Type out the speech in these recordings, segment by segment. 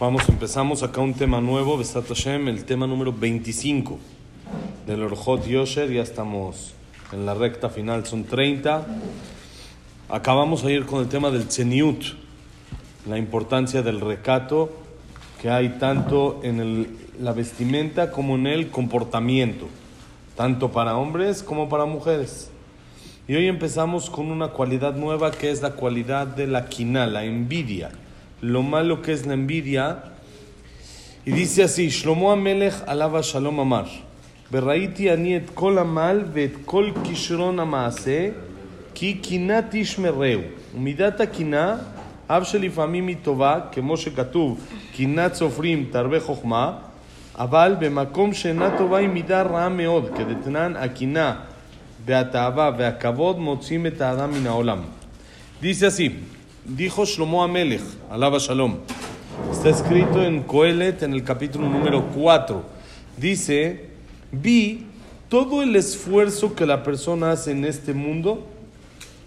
Vamos, empezamos acá un tema nuevo, Besat Hashem, el tema número 25 del Orjot Yosher. Ya estamos en la recta final, son 30. Acabamos ayer con el tema del Tzeniut, la importancia del recato que hay tanto en el- la vestimenta como en el comportamiento, tanto para hombres como para mujeres. Y hoy empezamos con una cualidad nueva que es la cualidad de la quina, la envidia. Lo malo que es la envidia. Y dice así, Shlomo Amelech alaba Shalom Amar. Berraiti ani et kol amal ואת כל כישרון המעשה, כי קנאה תשמרהו. ומידת הקנאה, אף שלפעמים היא טובה, כמו שכתוב, קנאת סופרים תרבה חוכמה, אבל במקום שאינה טובה היא מידה רעה מאוד, כדתנן הקנאה Dice así, dijo Shlomo Amelech, alaba Shalom. Está escrito en Coelet en el capítulo número 4. Dice, vi todo el esfuerzo que la persona hace en este mundo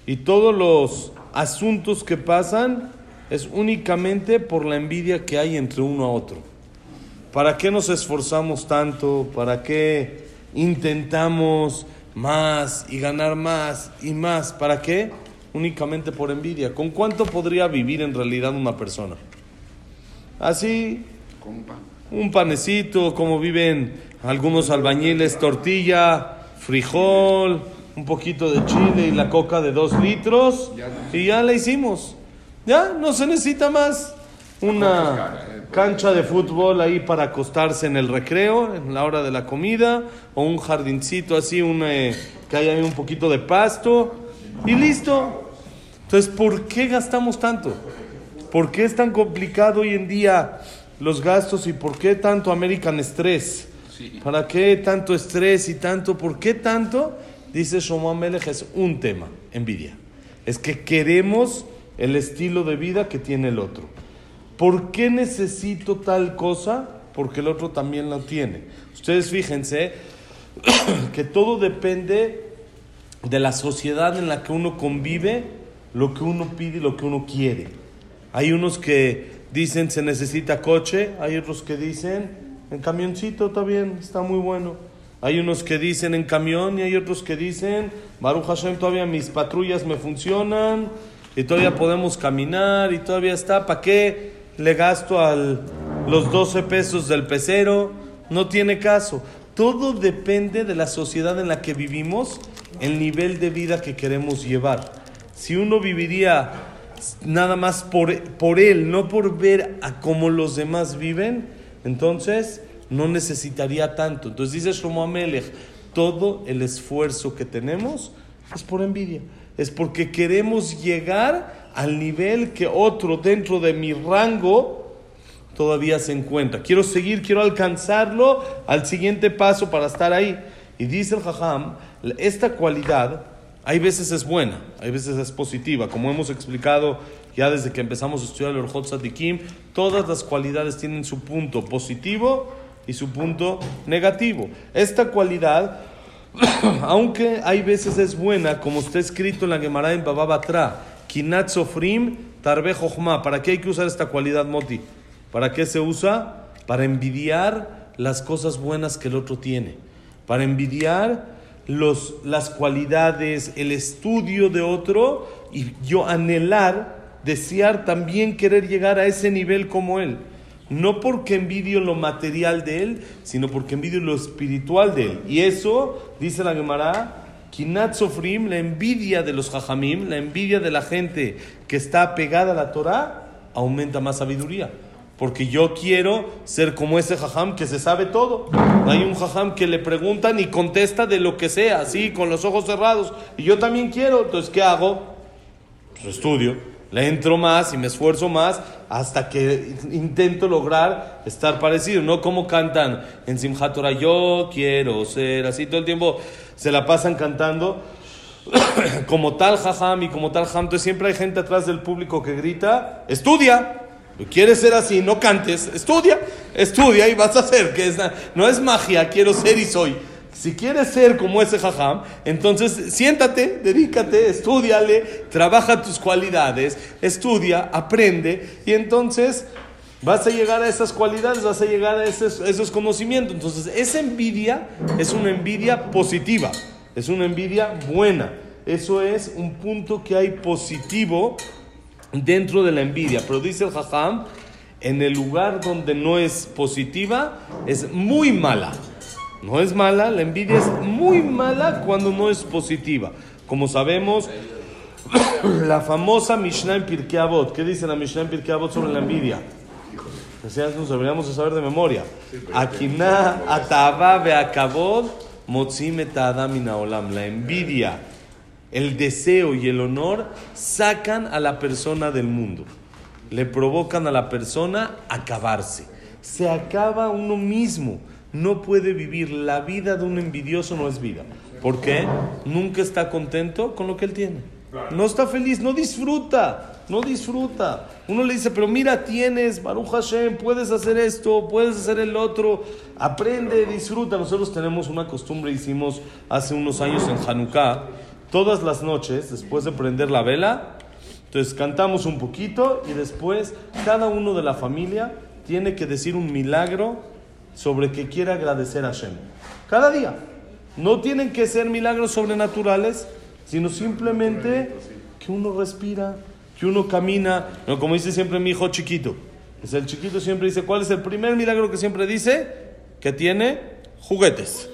y todos los asuntos que pasan es únicamente por la envidia que hay entre uno a otro. ¿Para qué nos esforzamos tanto? ¿Para qué intentamos más y ganar más y más? ¿Para qué? Únicamente por envidia. ¿Con cuánto podría vivir en realidad una persona? Así, un panecito, como viven algunos albañiles, tortilla, frijol, un poquito de chile y la coca de dos litros y ya la hicimos. Ya, no se necesita más. Una cancha de fútbol ahí para acostarse en el recreo, en la hora de la comida, o un jardincito así, un, eh, que haya un poquito de pasto y listo. Entonces, ¿por qué gastamos tanto? ¿Por qué es tan complicado hoy en día los gastos y por qué tanto American Stress? ¿Para qué tanto estrés y tanto? ¿Por qué tanto? Dice Shlomo Amelech, es un tema, envidia. Es que queremos el estilo de vida que tiene el otro. ¿Por qué necesito tal cosa? Porque el otro también lo tiene. Ustedes fíjense que todo depende de la sociedad en la que uno convive, lo que uno pide y lo que uno quiere. Hay unos que dicen se necesita coche, hay otros que dicen en camioncito está bien, está muy bueno. Hay unos que dicen en camión y hay otros que dicen Baruch Hashem todavía mis patrullas me funcionan y todavía podemos caminar y todavía está. ¿Para qué le gasto al los 12 pesos del pecero? No tiene caso. Todo depende de la sociedad en la que vivimos, el nivel de vida que queremos llevar. Si uno viviría nada más por, por él, no por ver a cómo los demás viven, entonces no necesitaría tanto. Entonces dice Shlomo Amelech, todo el esfuerzo que tenemos es por envidia, es porque queremos llegar al nivel que otro dentro de mi rango todavía se encuentra. Quiero seguir, quiero alcanzarlo al siguiente paso para estar ahí. Y dice el Jajam, esta cualidad hay veces es buena, hay veces es positiva. Como hemos explicado ya desde que empezamos a estudiar el Orjot Sadikim, todas las cualidades tienen su punto positivo y su punto negativo. Esta cualidad, aunque hay veces es buena, como está escrito en la Gemara en Baba Batra, Kinat Sofrim Tarbe. ¿Para qué hay que usar esta cualidad, Moti? ¿Para qué se usa? Para envidiar las cosas buenas que el otro tiene. Para envidiar los, las cualidades, el estudio de otro y yo anhelar, desear también querer llegar a ese nivel como él. No porque envidio lo material de él, sino porque envidio lo espiritual de él. Y eso, dice la Gemara, Kinat Sofrim, la envidia de los Jajamim, la envidia de la gente que está pegada a la Torah, aumenta más sabiduría. Porque yo quiero ser como ese jajam que se sabe todo. Hay un jajam que le preguntan y contesta de lo que sea, así, con los ojos cerrados. Y yo también quiero. Entonces, ¿qué hago? Pues estudio. Le entro más y me esfuerzo más hasta que intento lograr estar parecido. No como cantan en Simchat yo quiero ser así todo el tiempo. Se la pasan cantando como tal jajam y como tal jam. Siempre hay gente atrás del público que grita, estudia. ¿Quieres ser así? No cantes, estudia, estudia y vas a hacer. Que es, no es magia, quiero ser y soy. Si quieres ser como ese jajam, entonces siéntate, dedícate, estudiale, trabaja tus cualidades, estudia, aprende y entonces vas a llegar a esas cualidades, vas a llegar a esos, esos conocimientos. Entonces esa envidia es una envidia positiva, es una envidia buena. Eso es un punto que hay positivo dentro de la envidia. Pero dice el jajam, en el lugar donde no es positiva, es muy mala. No es mala, la envidia es muy mala cuando no es positiva. Como sabemos, la famosa Mishnah en Pirkei Avot. ¿Qué dice la Mishnah en Pirkei Avot sobre la envidia? Decías, nos deberíamos de saber de memoria. Akina atava beakavod motzim olam. La envidia, el deseo y el honor sacan a la persona del mundo. Le provocan a la persona acabarse. Se acaba uno mismo no puede vivir. La vida de un envidioso no es vida. ¿Por qué? Nunca está contento con lo que él tiene. No está feliz, no disfruta, no disfruta. Uno le dice, pero mira, tienes, Baruch Hashem, puedes hacer esto, puedes hacer el otro, aprende, disfruta. Nosotros tenemos una costumbre, hicimos hace unos años en Hanukkah, todas las noches, después de prender la vela, entonces cantamos un poquito y después cada uno de la familia tiene que decir un milagro sobre que quiere agradecer a Hashem. Cada día. No tienen que ser milagros sobrenaturales, sino simplemente que uno respira, que uno camina. No, como dice siempre mi hijo chiquito. Es el chiquito siempre dice, ¿cuál es el primer milagro que siempre dice? Que tiene juguetes.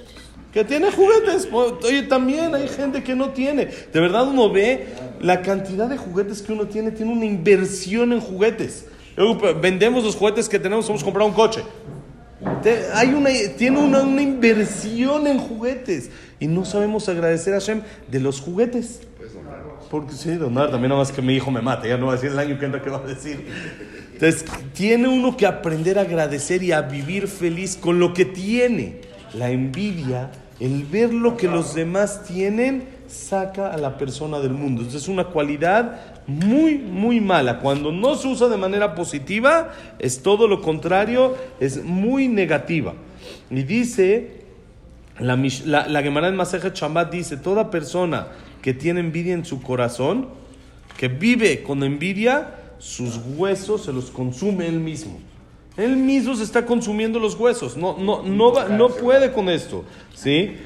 Que tiene juguetes. Oye, también hay gente que no tiene. De verdad uno ve la cantidad de juguetes que uno tiene, tiene una inversión en juguetes. vendemos los juguetes que tenemos, vamos a comprar un coche hay una, tiene una, inversión en juguetes y no sabemos agradecer a Hashem de los juguetes. Porque sí, donar también nada más que mi hijo me mate, ya no va a decir el año que entra que va a decir. Entonces, tiene uno que aprender a agradecer y a vivir feliz con lo que tiene. La envidia, el ver lo que los demás tienen, saca a la persona del mundo. Entonces, es una cualidad muy, muy mala. Cuando no se usa de manera positiva, es todo lo contrario, es muy negativa. Y dice, la, la, Gemara en Masejet Shambat dice, toda persona que tiene envidia en su corazón, que vive con envidia, sus huesos se los consume él mismo. Él mismo se está consumiendo los huesos. No, no, no, no puede con esto. ¿sí?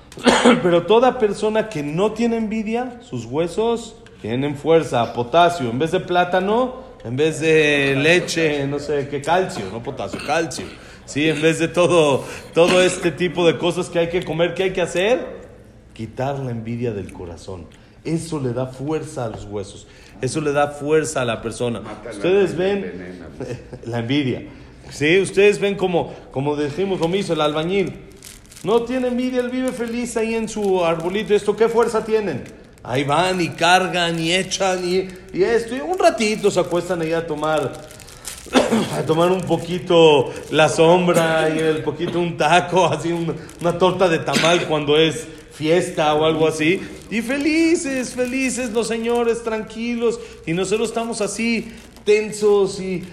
Pero toda persona que no tiene envidia, sus huesos tienen fuerza, potasio, en vez de plátano, en vez de leche, no sé qué, calcio, no potasio, calcio. ¿Sí? En vez de todo, todo este tipo de cosas que hay que comer, ¿qué hay que hacer? Quitar la envidia del corazón. Eso le da fuerza a los huesos. Eso le da fuerza a la persona. Ustedes ven la envidia. ¿Sí? Ustedes ven como, como dijimos lo mismo, el albañil. No tiene envidia, él vive feliz ahí en su arbolito. ¿Esto qué fuerza tienen? Ahí van y cargan y echan y, y esto. Y un ratito se acuestan ahí a tomar, a tomar un poquito la sombra y el poquito un taco, así una torta de tamal cuando es fiesta o algo así. Y felices, felices los señores, tranquilos. Y nosotros estamos así tensos y,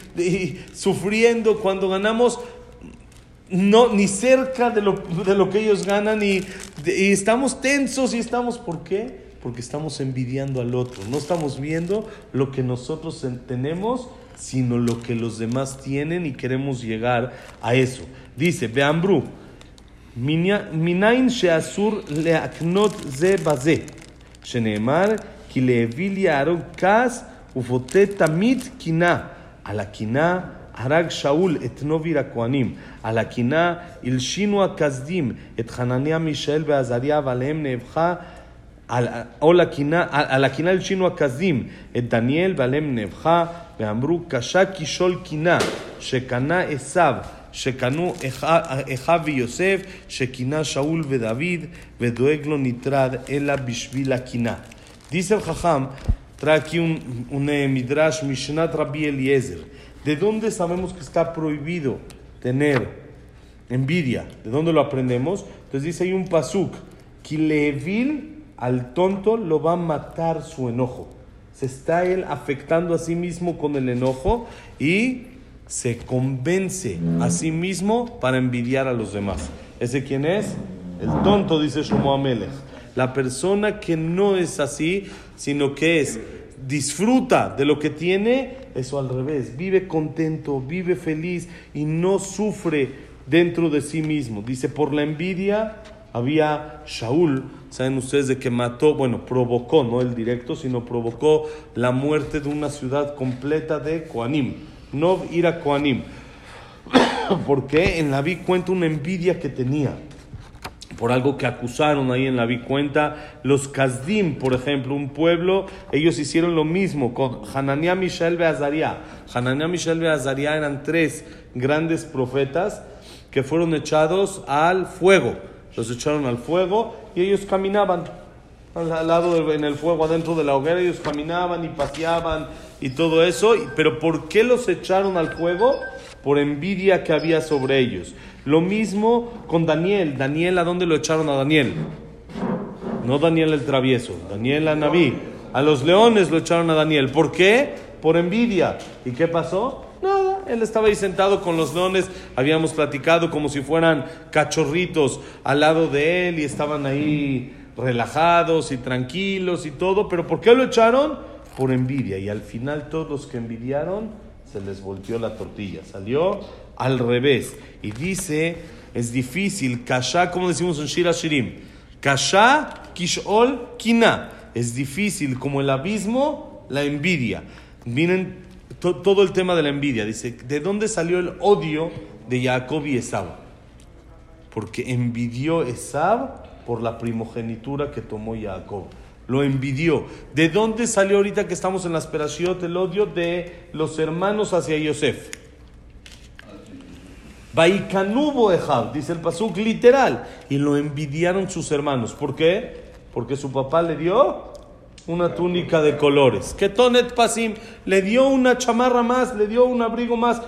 sufriendo cuando ganamos no ni cerca de lo, de lo que ellos ganan y, y estamos tensos y estamos, ¿por qué? porque estamos envidiando al otro. No estamos viendo lo que nosotros tenemos, sino lo que los demás tienen y queremos llegar a eso. Dice, Beambru, minain sheasur leaknot ze baze, sheneemar ki leevil yarog kas ufote tamit kina, על הקינה הרג שאול את נוביל הכהנים, על הקינה הלשינו הכסדים את חנניה, מישאל ועזריה ועליהם נאבכה על הקינה הלשינו הכזים את דניאל ועליהם נאבכה ואמרו קשה כשול קינה שקנה עשיו שקנו אחיו ויוסף שקינה שאול ודוד ודואג לו נטרד אלא בשביל הקינה. Dice el Jajam, trae aquí un, un eh, midrash, Mishnat Rabbi Eliezer. ¿De dónde sabemos que está prohibido tener envidia? ¿De dónde lo aprendemos? Entonces dice ahí un pasuk, Kilevil al tonto lo va a matar su enojo. Se está él afectando a sí mismo con el enojo y se convence a sí mismo para envidiar a los demás. ¿Ese quién es? El tonto, dice Shlomo Amelech. La persona que no es así, sino que es disfruta de lo que tiene, eso al revés, vive contento, vive feliz y no sufre dentro de sí mismo. Dice, por la envidia había Shaul, saben ustedes de que mató, bueno, provocó, no el directo, sino provocó la muerte de una ciudad completa de Koanim. No ir a Koanim. Porque en la vi cuenta una envidia que tenía por algo que acusaron ahí en la vi cuenta. Los Kazdim, por ejemplo, un pueblo, ellos hicieron lo mismo con Hananiah, Mishael Beazaria. Hananiah, Mishael Beazaria eran tres grandes profetas que fueron echados al fuego los echaron al fuego y ellos caminaban al lado en el fuego, adentro de la hoguera, ellos caminaban y paseaban y todo eso. Pero ¿por qué los echaron al fuego? Por envidia que había sobre ellos. Lo mismo con Daniel. Daniel, ¿a dónde lo echaron a Daniel? No Daniel el travieso, Daniel a Naví. A los leones lo echaron a Daniel. ¿Por qué? Por envidia. ¿Y qué pasó? Él estaba ahí sentado con los leones, habíamos platicado como si fueran cachorritos al lado de él y estaban ahí relajados y tranquilos y todo, pero ¿por qué lo echaron? Por envidia y al final todos los que envidiaron se les volteó la tortilla, salió al revés y dice, es difícil, kasha, como decimos en Shira Shirim, kasha, kishol, kina, es difícil como el abismo, la envidia. Todo el tema de la envidia. Dice, ¿de dónde salió el odio de Jacob y Esab? Porque envidió Esab por la primogenitura que tomó Jacob. Lo envidió. ¿De dónde salió ahorita que estamos en la esperación el odio de los hermanos hacia Yosef? Baikanubo Ejab, dice el pasuk literal, y lo envidiaron sus hermanos. ¿Por qué? Porque su papá le dio una túnica de colores. Que Tonet Pasim le dio una chamarra más, le dio un abrigo más.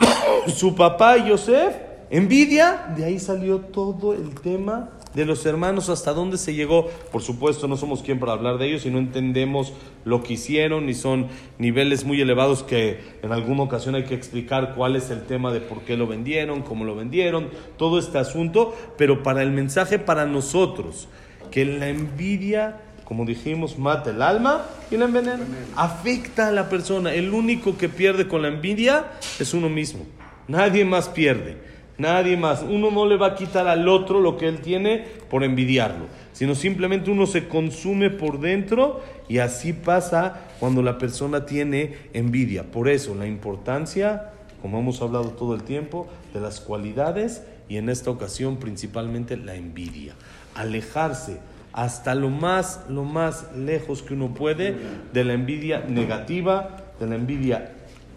Su papá Yosef, envidia, de ahí salió todo el tema de los hermanos, hasta dónde se llegó. Por supuesto, no somos quien para hablar de ellos y no entendemos lo que hicieron y son niveles muy elevados que en alguna ocasión hay que explicar cuál es el tema de por qué lo vendieron, cómo lo vendieron, todo este asunto, pero para el mensaje para nosotros, que la envidia como dijimos, mata el alma y la envenena. Afecta a la persona. El único que pierde con la envidia es uno mismo. Nadie más pierde. Nadie más. Uno no le va a quitar al otro lo que él tiene por envidiarlo, sino simplemente uno se consume por dentro y así pasa cuando la persona tiene envidia. Por eso la importancia, como hemos hablado todo el tiempo, de las cualidades y en esta ocasión principalmente la envidia. Alejarse hasta lo más, lo más lejos que uno puede de la envidia negativa, de la envidia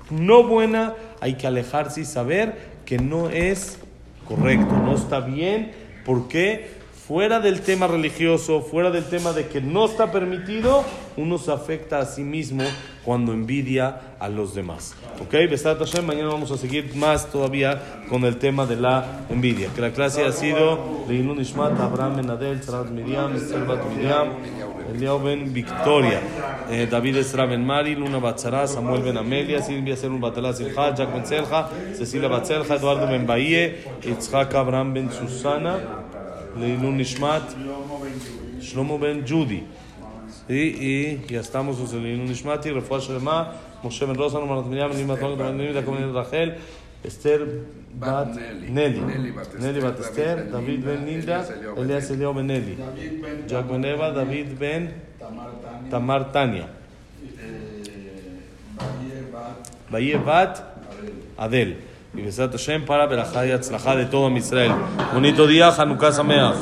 no buena, hay que alejarse y saber que no es correcto, no está bien, porque fuera del tema religioso, fuera del tema de que no está permitido, uno se afecta a sí mismo cuando envidia a los demás. ¿Ok? Besat Hashem, mañana vamos a seguir más todavía con el tema de la envidia. Que la clase ha sido Leilun Ishmat, Abraham Ben Adel, Sarat Miriam, Bat Miriam, Eliao Ben Victoria, eh, David Esra Ben Mari, Luna Batzara, Samuel Ben Amelia, Silvia Serun Batala Silja, Jack Ben Selja, Cecilia Batzelja, Eduardo Ben Bahie, Itzhak Abraham Ben Susana, Leilun Ishmat, Shlomo Ben Judy. Y, y ya estamos en Leilun Ishmati, Refuah Shlema, Moshe Ben Rosa, Romanat Miriam, Nima Ben Nimi, Comunidad Rachel, Esther Bat Nelly, Nelly Bat Esther, David Ben Nilda, Elias Eliao Ben Nelly, Jack Ben Eva, David Ben Tamar Tania, Baye Bat Adel. Y Besat Hashem para Berajá y Atzlajá de todo Israel. Bonito día, Hanukkah Sameach.